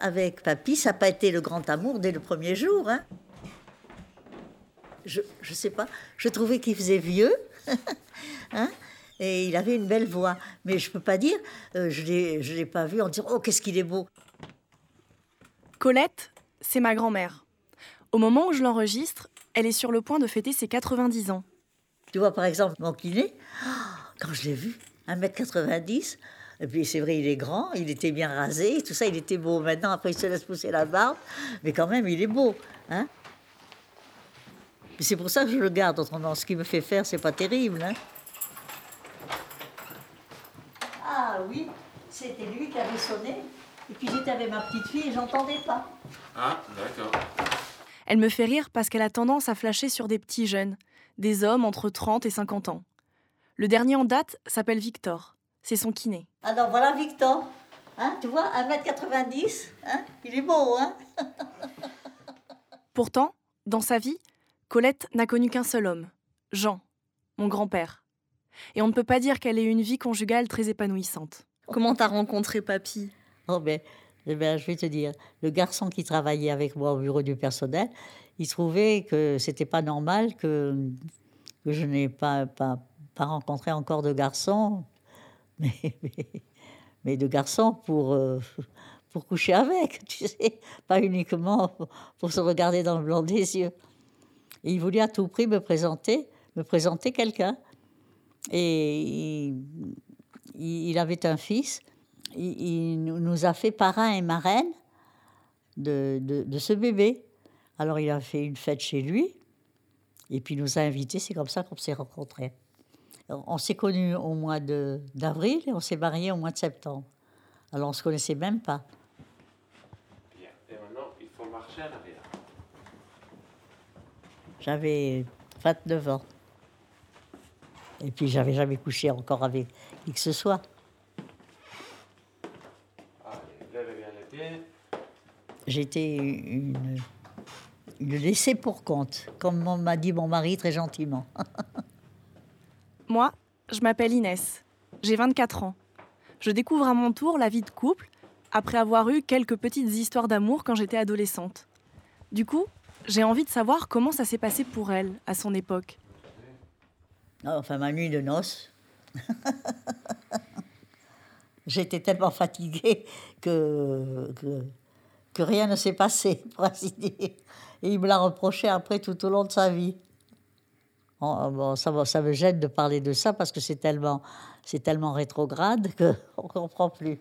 avec papy, ça n'a pas été le grand amour dès le premier jour. Hein. Je ne sais pas, je trouvais qu'il faisait vieux. hein et il avait une belle voix. Mais je ne peux pas dire, euh, je ne l'ai pas vu en disant Oh, qu'est-ce qu'il est beau Colette, c'est ma grand-mère. Au moment où je l'enregistre, elle est sur le point de fêter ses 90 ans. Tu vois, par exemple, mon kiné, quand je l'ai vu, 1m90, et puis c'est vrai, il est grand, il était bien rasé, tout ça, il était beau. Maintenant, après, il se laisse pousser la barbe, mais quand même, il est beau. Hein c'est pour ça que je le garde. Autrement, ce qu'il me fait faire, c'est pas terrible. Hein ah oui, c'était lui qui avait sonné. Et puis j'étais avec ma petite fille et j'entendais pas. Ah, d'accord. Elle me fait rire parce qu'elle a tendance à flasher sur des petits jeunes, des hommes entre 30 et 50 ans. Le dernier en date s'appelle Victor. C'est son kiné. Alors voilà Victor. Hein, tu vois, 1m90, hein il est beau, hein Pourtant, dans sa vie, Colette n'a connu qu'un seul homme, Jean, mon grand-père. Et on ne peut pas dire qu'elle ait eu une vie conjugale très épanouissante. Comment t'as rencontré papy? Oh ben, eh ben, je vais te dire, le garçon qui travaillait avec moi au bureau du personnel, il trouvait que c'était pas normal que, que je n'ai pas, pas, pas rencontré encore de garçons mais, de garçons pour, euh, pour coucher avec, tu sais, pas uniquement pour, se regarder dans le blanc des yeux. Et il voulait à tout prix me présenter, me présenter quelqu'un. Et il, avait un fils. Il, nous a fait parrain et marraine de, de, de, ce bébé. Alors il a fait une fête chez lui. Et puis il nous a invités. C'est comme ça qu'on s'est rencontrés. On s'est connus au mois d'avril et on s'est mariés au mois de septembre. Alors on ne se connaissait même pas. Bien. Et maintenant, il faut marcher en arrière. J'avais 29 ans. Et puis j'avais jamais couché encore avec qui que ce soit. Allez, lève bien les pieds. J'étais une, une laissée pour compte, comme m'a dit mon mari très gentiment. Moi, je m'appelle Inès. J'ai 24 ans. Je découvre à mon tour la vie de couple après avoir eu quelques petites histoires d'amour quand j'étais adolescente. Du coup, j'ai envie de savoir comment ça s'est passé pour elle à son époque. Ah, enfin, ma nuit de noces. J'étais tellement fatiguée que, que, que rien ne s'est passé, pour ainsi dire. Et il me l'a reproché après tout au long de sa vie. Oh, bon, ça, ça me gêne de parler de ça parce que c'est tellement, c'est tellement rétrograde qu'on ne comprend plus.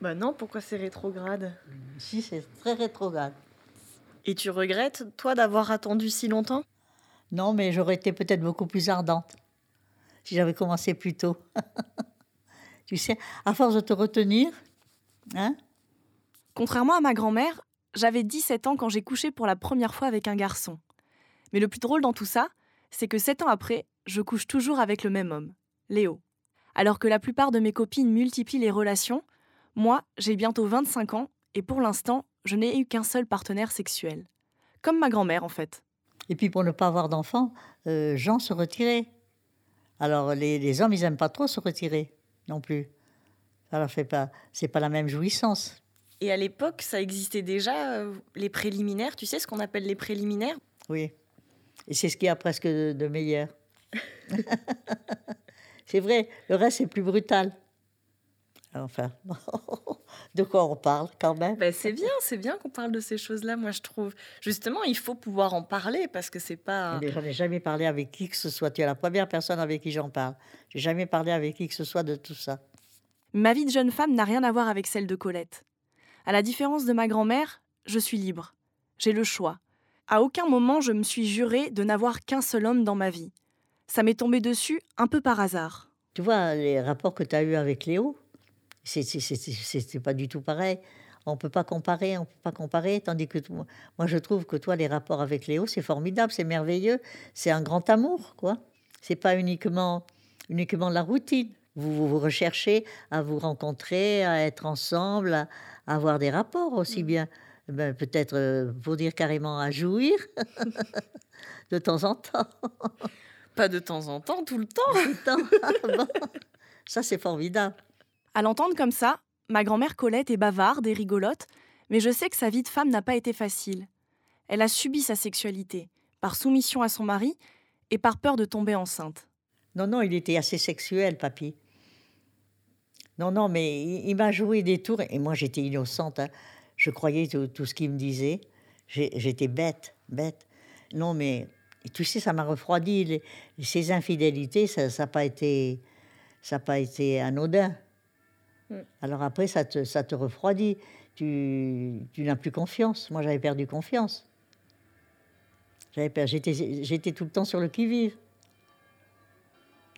Bah non, pourquoi c'est rétrograde? Si, c'est très rétrograde. Et tu regrettes, toi, d'avoir attendu si longtemps? Non, mais j'aurais été peut-être beaucoup plus ardente si j'avais commencé plus tôt. tu sais, à force de te retenir, hein? Contrairement à ma grand-mère, j'avais 17 ans quand j'ai couché pour la première fois avec un garçon. Mais le plus drôle dans tout ça, c'est que sept ans après, je couche toujours avec le même homme, Léo. Alors que la plupart de mes copines multiplient les relations, moi, j'ai bientôt 25 ans et pour l'instant, je n'ai eu qu'un seul partenaire sexuel. Comme ma grand-mère, en fait. Et puis pour ne pas avoir d'enfants, euh, Jean se retirait. Alors les, hommes, ils n'aiment pas trop se retirer non plus. Ça leur fait pas, c'est pas la même jouissance. Et à l'époque, ça existait déjà euh, les préliminaires. Tu sais ce qu'on appelle les préliminaires? Oui. Et c'est ce qu'il y a presque de, meilleur. c'est vrai, le reste est plus brutal. Enfin, de quoi on parle quand même ben C'est bien, c'est bien qu'on parle de ces choses-là, moi je trouve. Justement, il faut pouvoir en parler parce que c'est pas. Mais j'en ai jamais parlé avec qui que ce soit. Tu es la première personne avec qui j'en parle. J'ai jamais parlé avec qui que ce soit de tout ça. Ma vie de jeune femme n'a rien à voir avec celle de Colette. À la différence de ma grand-mère, je suis libre. J'ai le choix. À aucun moment je me suis juré de n'avoir qu'un seul homme dans ma vie. Ça m'est tombé dessus un peu par hasard. Tu vois, les rapports que tu as eus avec Léo, c'est pas du tout pareil. On peut pas comparer, on peut pas comparer. Tandis que moi, je trouve que toi, les rapports avec Léo, c'est formidable, c'est merveilleux, c'est un grand amour, quoi. C'est pas uniquement uniquement la routine. Vous, vous recherchez à vous rencontrer, à être ensemble, à, à avoir des rapports aussi mm. bien ben, peut-être euh, pour dire carrément à jouir de temps en temps. Pas de temps en temps, tout le temps. Tout le temps. Ah, ça, c'est formidable. À l'entendre comme ça, ma grand-mère Colette est bavarde et rigolote, Mais je sais que sa vie de femme n'a pas été facile. Elle a subi sa sexualité, par soumission à son mari et par peur de tomber enceinte. Non, non, il était assez sexuel, papy. Non, non, mais il, il m'a joué des tours et moi j'étais innocente. hein. Je croyais tout, tout ce qu'il me disait. J'étais bête, bête. Non, mais tu sais, ça m'a refroidi. Les- ces infidélités, ça n'a pas été, ça a pas été anodin. Mm. Alors après, ça te, ça te refroidit. Tu, tu n'as plus confiance. Moi, j'avais perdu confiance. J'étais tout le temps sur le qui-vive.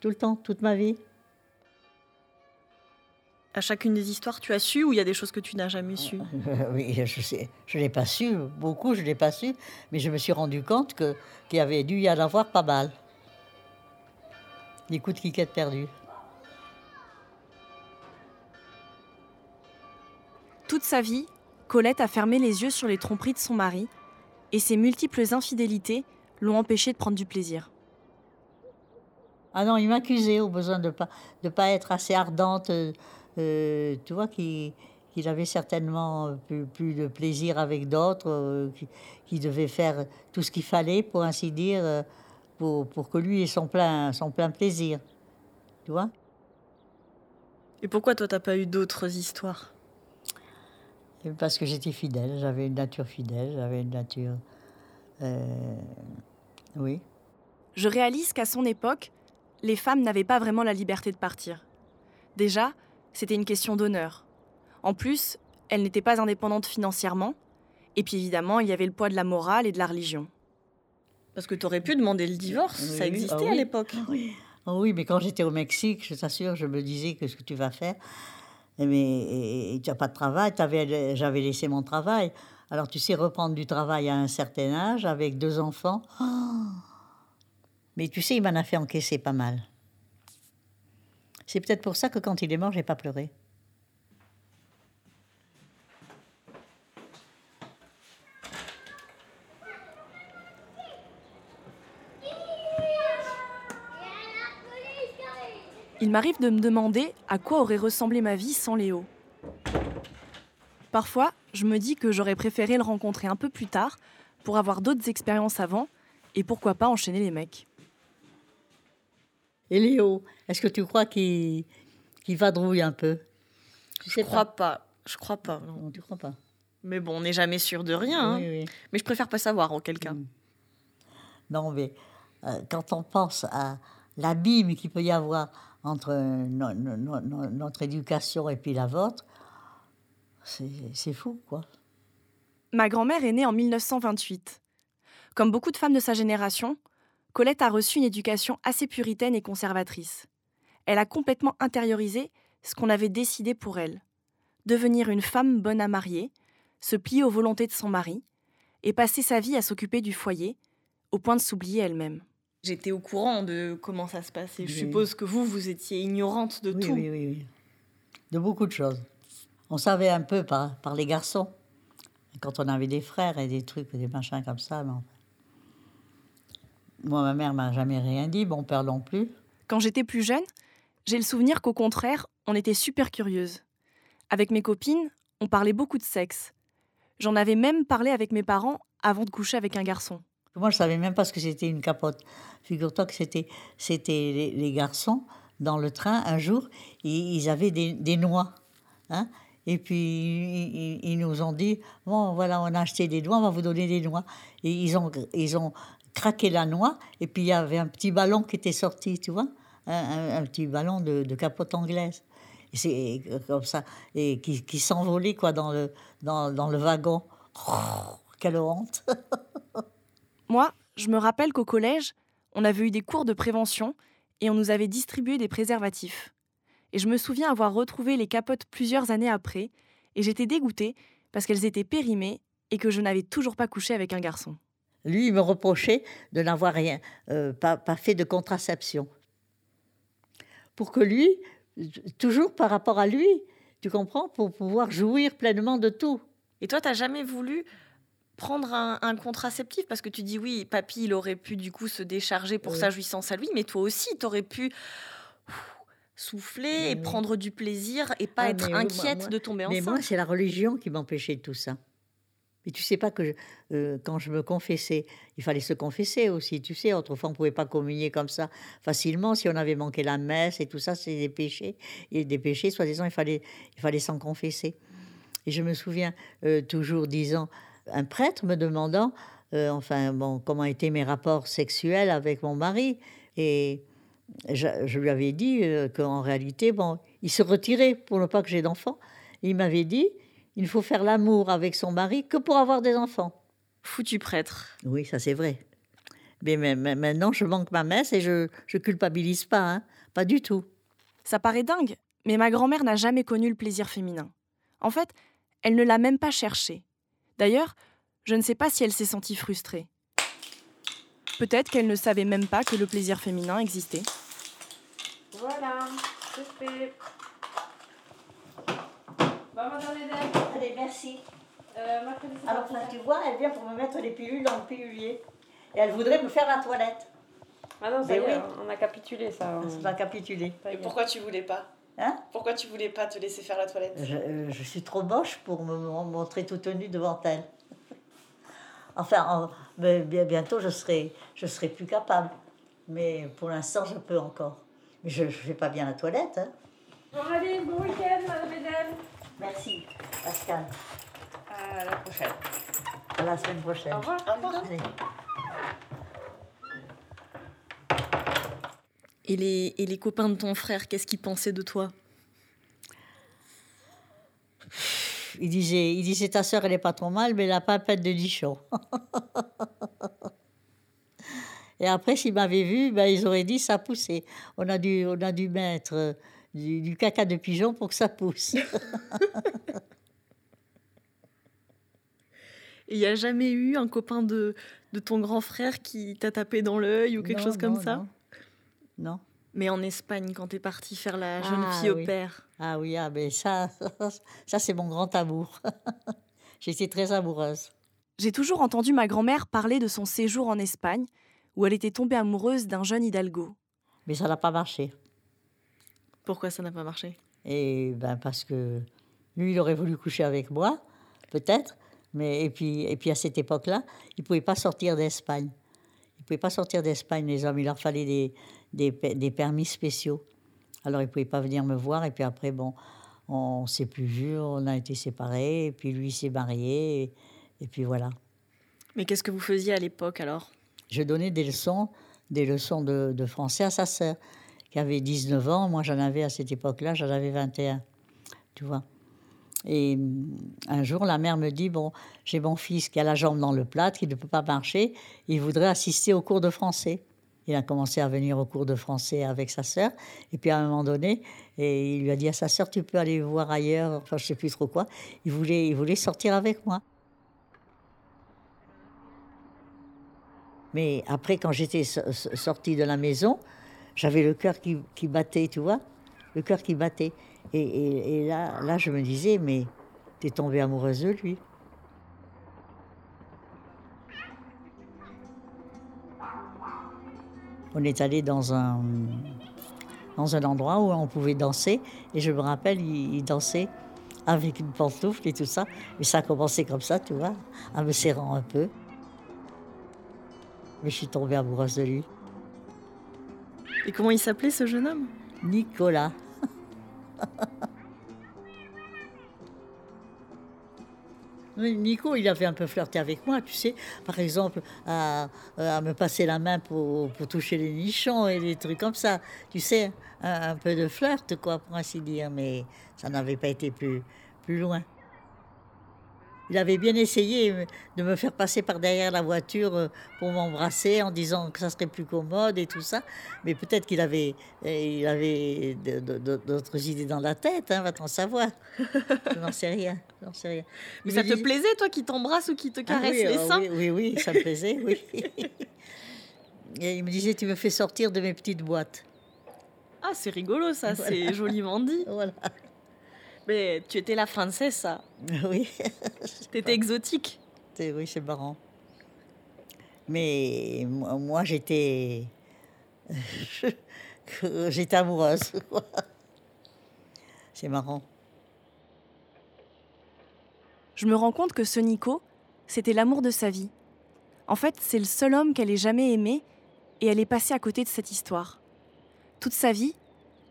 Tout le temps, toute ma vie. À chacune des histoires, tu as su ou il y a des choses que tu n'as jamais su? Euh, oui, je sais, je l'ai pas su, beaucoup je l'ai pas su, mais je me suis rendu compte que qu'il y avait dû y en avoir pas mal. Des coups de quiquette perdus. Toute sa vie, Colette a fermé les yeux sur les tromperies de son mari, et ses multiples infidélités l'ont empêché de prendre du plaisir. Ah non, il m'accusait au besoin de pas de pas être assez ardente, euh, tu vois, qu'il qu'il avait certainement euh, plus, plus de plaisir avec d'autres, euh, qui- qu'il devait faire tout ce qu'il fallait, pour ainsi dire, euh, pour, pour que lui ait son plein, son plein plaisir. Tu vois? Et pourquoi toi, t'as pas eu d'autres histoires? Parce que j'étais fidèle, j'avais une nature fidèle, j'avais une nature. euh, oui. Je réalise qu'à son époque, les femmes n'avaient pas vraiment la liberté de partir. Déjà, c'était une question d'honneur. En plus, elles n'étaient pas indépendantes financièrement. Et puis évidemment, il y avait le poids de la morale et de la religion. Parce que t'aurais pu demander le divorce, Oui, ça existait ah à l'époque. Oh oui, mais quand j'étais au Mexique, je t'assure, je me disais que ce que tu vas faire, eh, mais tu n'as pas de travail, j'avais laissé mon travail. Alors tu sais reprendre du travail à un certain âge avec deux enfants. Oh mais tu sais, il m'en a fait encaisser pas mal. C'est peut-être pour ça que quand il est mort, j'ai pas pleuré. Il m'arrive de me demander à quoi aurait ressemblé ma vie sans Léo. Parfois, je me dis que j'aurais préféré le rencontrer un peu plus tard pour avoir d'autres expériences avant et pourquoi pas enchaîner les mecs. Et Léo, est-ce que tu crois qu'il vadrouille un peu? Je sais crois pas. Je crois pas. non. Non, tu crois pas? Mais bon, on n'est jamais sûr de rien. hein. Oui. Mais je préfère pas savoir en quel cas. Mm. Non, mais euh, quand on pense à l'abîme qu'il peut y avoir entre no- no- no- no- notre éducation et puis la vôtre, c'est c'est fou, quoi. Ma grand-mère est née en 1928. Comme beaucoup de femmes de sa génération, Colette a reçu une éducation assez puritaine et conservatrice. Elle a complètement intériorisé ce qu'on avait décidé pour elle. Devenir une femme bonne à marier, se plier aux volontés de son mari, et passer sa vie à s'occuper du foyer, au point de s'oublier elle-même. J'étais au courant de comment ça se passait. Je Oui. suppose que vous, vous étiez ignorante de Oui, tout. oui, oui, oui. De beaucoup de choses. On savait un peu par, par les garçons. Quand on avait des frères et des trucs, des machins comme ça. Mais. Moi, ma mère m'a jamais rien dit, mon père non plus. Quand j'étais plus jeune, j'ai le souvenir qu'au contraire, on était super curieuse. Avec mes copines, on parlait beaucoup de sexe. J'en avais même parlé avec mes parents avant de coucher avec un garçon. Moi, je savais même pas ce que c'était une capote. Figure-toi que c'était, c'était les, les garçons dans le train un jour, ils, ils avaient des, des noix. Hein et puis, ils, ils- ils nous ont dit Bon, voilà, on a acheté des noix, on va vous donner des noix. Et ils ont, ils ont craqué la noix, et puis il y avait un petit ballon qui était sorti, tu vois Un, petit ballon de, capote anglaise. C'est comme ça, et qui, qui s'envolait quoi, dans, le, dans, dans le wagon. Oh, quelle honte Moi, je me rappelle qu'au collège, on avait eu des cours de prévention et on nous avait distribué des préservatifs. Et je me souviens avoir retrouvé les capotes plusieurs années après, et j'étais dégoûtée parce qu'elles étaient périmées et que je n'avais toujours pas couché avec un garçon. Lui, il me reprochait de n'avoir rien, euh, pas, pas fait de contraception. Pour que lui, toujours par rapport à lui, tu comprends, pour pouvoir jouir pleinement de tout. Et toi, t'as jamais voulu prendre un, un contraceptif? Parce que tu dis oui, papy, il aurait pu du coup se décharger pour Oui. sa jouissance à lui, mais toi aussi, t'aurais pu ouf, souffler et prendre du plaisir et pas Ah, être mais oui, inquiète moi- de tomber Mais enceinte. moi, c'est la religion qui m'empêchait de tout ça. Mais tu sais pas que euh, quand je me confessais, il fallait se confesser aussi. Tu sais, autrefois, on pouvait pas communier comme ça facilement. Si on avait manqué la messe et tout ça, c'est des péchés. Et des péchés, soi-disant, il fallait, il fallait s'en confesser. Et je me souviens euh, toujours disant, un prêtre me demandant, euh, enfin, bon, comment étaient mes rapports sexuels avec mon mari. Et je, je lui avais dit qu'en réalité, bon, il se retirait pour ne pas que j'ai d'enfants. Et il m'avait dit, il ne faut faire l'amour avec son mari que pour avoir des enfants. Foutu prêtre. Oui, ça c'est vrai. Mais, mais- mais maintenant, je manque ma messe et je je culpabilise pas, hein, pas du tout. Ça paraît dingue, mais ma grand-mère n'a jamais connu le plaisir féminin. En fait, elle ne l'a même pas cherché. D'ailleurs, je ne sais pas si elle s'est sentie frustrée. Peut-être qu'elle ne savait même pas que le plaisir féminin existait. Voilà, c'est fait. Bon, madame Eden, Allez, merci. euh, Alors, là, tu vois, elle vient pour me mettre les pilules dans le pilulier. Et elle voudrait me faire la toilette. Ah non, ça y est, oui. on a capitulé ça. on- ça y Et pourquoi tu voulais pas? Hein? Pourquoi tu voulais pas te laisser faire la toilette? Je, euh, je suis trop moche pour me mon- montrer toute nue devant elle. Enfin, en- mais bien, bientôt, je serai, je serai plus capable. Mais pour l'instant, je peux encore. Mais je ne fais pas bien la toilette. hein. Bon, allez, bon week-end, madame Eden. Merci, Pascal. À la prochaine. À la semaine prochaine. Au revoir. Au revoir. Allez. Et les, et les copains de ton frère, qu'est-ce qu'ils pensaient de toi? Il disait, il disait ta sœur, elle est pas trop mal, mais elle n'a pas un pet de nichon. Et après, s'ils m'avaient vu, ben, ils auraient dit ça poussait. On a dû, on a dû mettre euh, du, du caca de pigeon pour que ça pousse. Il n'y a jamais eu un copain de, de ton grand frère qui t'a tapé dans l'œil ou quelque Non, chose comme non, ça? non. Non. Mais en Espagne, quand t'es parti faire la jeune Ah, fille au oui. père. Ah oui, ah, mais ça, ça c'est mon grand amour. J'étais très amoureuse. J'ai toujours entendu ma grand-mère parler de son séjour en Espagne, où elle était tombée amoureuse d'un jeune hidalgo. Mais ça n'a pas marché. Pourquoi ça n'a pas marché? Et ben parce que lui, il aurait voulu coucher avec moi, peut-être. Mais et puis, et puis à cette époque-là, il ne pouvait pas sortir d'Espagne. Il ne pouvait pas sortir d'Espagne, les hommes. Il leur fallait des, des, pe- des permis spéciaux. Alors, il ne pouvait pas venir me voir. Et puis après, bon, on ne s'est plus vus, on a été séparés. Et puis lui s'est marié. Et, et puis voilà. Mais qu'est-ce que vous faisiez à l'époque alors? Je donnais des leçons, des leçons de, de français à sa sœur, qui avait 19 ans. Moi, j'en avais à cette époque-là, j'en avais 21. Tu vois. Et hum, un jour, la mère me dit Bon, j'ai mon fils qui a la jambe dans le plâtre, qui ne peut pas marcher, il voudrait assister au cours de français. Il a commencé à venir au cours de français avec sa sœur. Et puis à un moment donné, et il lui a dit à sa sœur Tu peux aller voir ailleurs, enfin, je ne sais plus trop quoi. Il voulait, il voulait sortir avec moi. Mais après, quand j'étais so- so- sortie de la maison, j'avais le cœur qui, battait, tu vois, le cœur qui battait. Et, et- et là, là, je me disais, mais t'es tombée amoureuse de lui. On est allé dans un, dans un endroit où on pouvait danser. Et je me rappelle, il, il dansait avec une pantoufle et tout ça. Mais ça a commencé comme ça, tu vois, en me serrant un peu. Mais je suis tombée amoureuse de lui. Et comment il s'appelait ce jeune homme? Nicolas. Nico, il avait un peu flirté avec moi, tu sais. Par exemple, à, à me passer la main pour, pour toucher les nichons et des trucs comme ça. Tu sais, un, un peu de flirt, quoi, pour ainsi dire. Mais ça n'avait pas été plus, plus loin. Il avait bien essayé euh, de me faire passer par derrière la voiture euh, pour m'embrasser en disant que ça serait plus commode et tout ça. Mais peut-être qu'il avait, euh, il avait d'autres idées dans la tête, hein, va-t-on savoir. Je n'en sais rien. je n'en sais rien. Mais Il ça te plaisait, toi, qui t'embrasse ou qui te Ah caresse oui, les ah seins oui, oui, oui, ça me plaisait, oui. Et il me disait, tu me fais sortir de mes petites boîtes. Ah, c'est rigolo ça, c'est joliment dit. Voilà. Mais tu étais la française, ça. Oui. T'étais exotique. Oui, c'est marrant. Mais moi, moi, j'étais. que j'étais amoureuse. C'est marrant. Je me rends compte que ce Nico, c'était l'amour de sa vie. En fait, c'est le seul homme qu'elle ait jamais aimé et elle est passée à côté de cette histoire. Toute sa vie,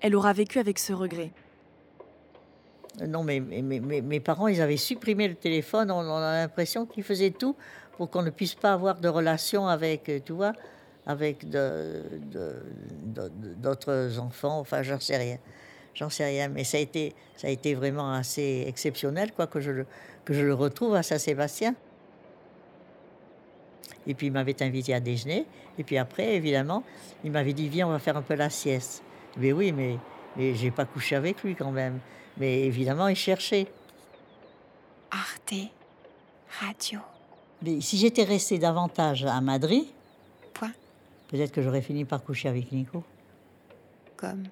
elle aura vécu avec ce regret. Euh, Non, mais, mes parents, ils avaient supprimé le téléphone. On, a l'impression qu'ils faisaient tout pour qu'on ne puisse pas avoir de relation avec, euh, tu vois, avec d'autres enfants. Enfin, j'en sais rien. J'en sais rien. Mais ça a été, vraiment assez exceptionnel, quoi, que je le, que je le retrouve à Saint-Sébastien. Et puis, il m'avait invité à déjeuner. Et puis après, évidemment, il m'avait dit, viens, on va faire un peu la sieste. Mais oui, mais, mais j'ai pas couché avec lui quand même. Mais évidemment, il cherchait. Arte Radio. Mais si j'étais restée davantage à Madrid, Point. peut-être que j'aurais fini par coucher avec Nico. Comme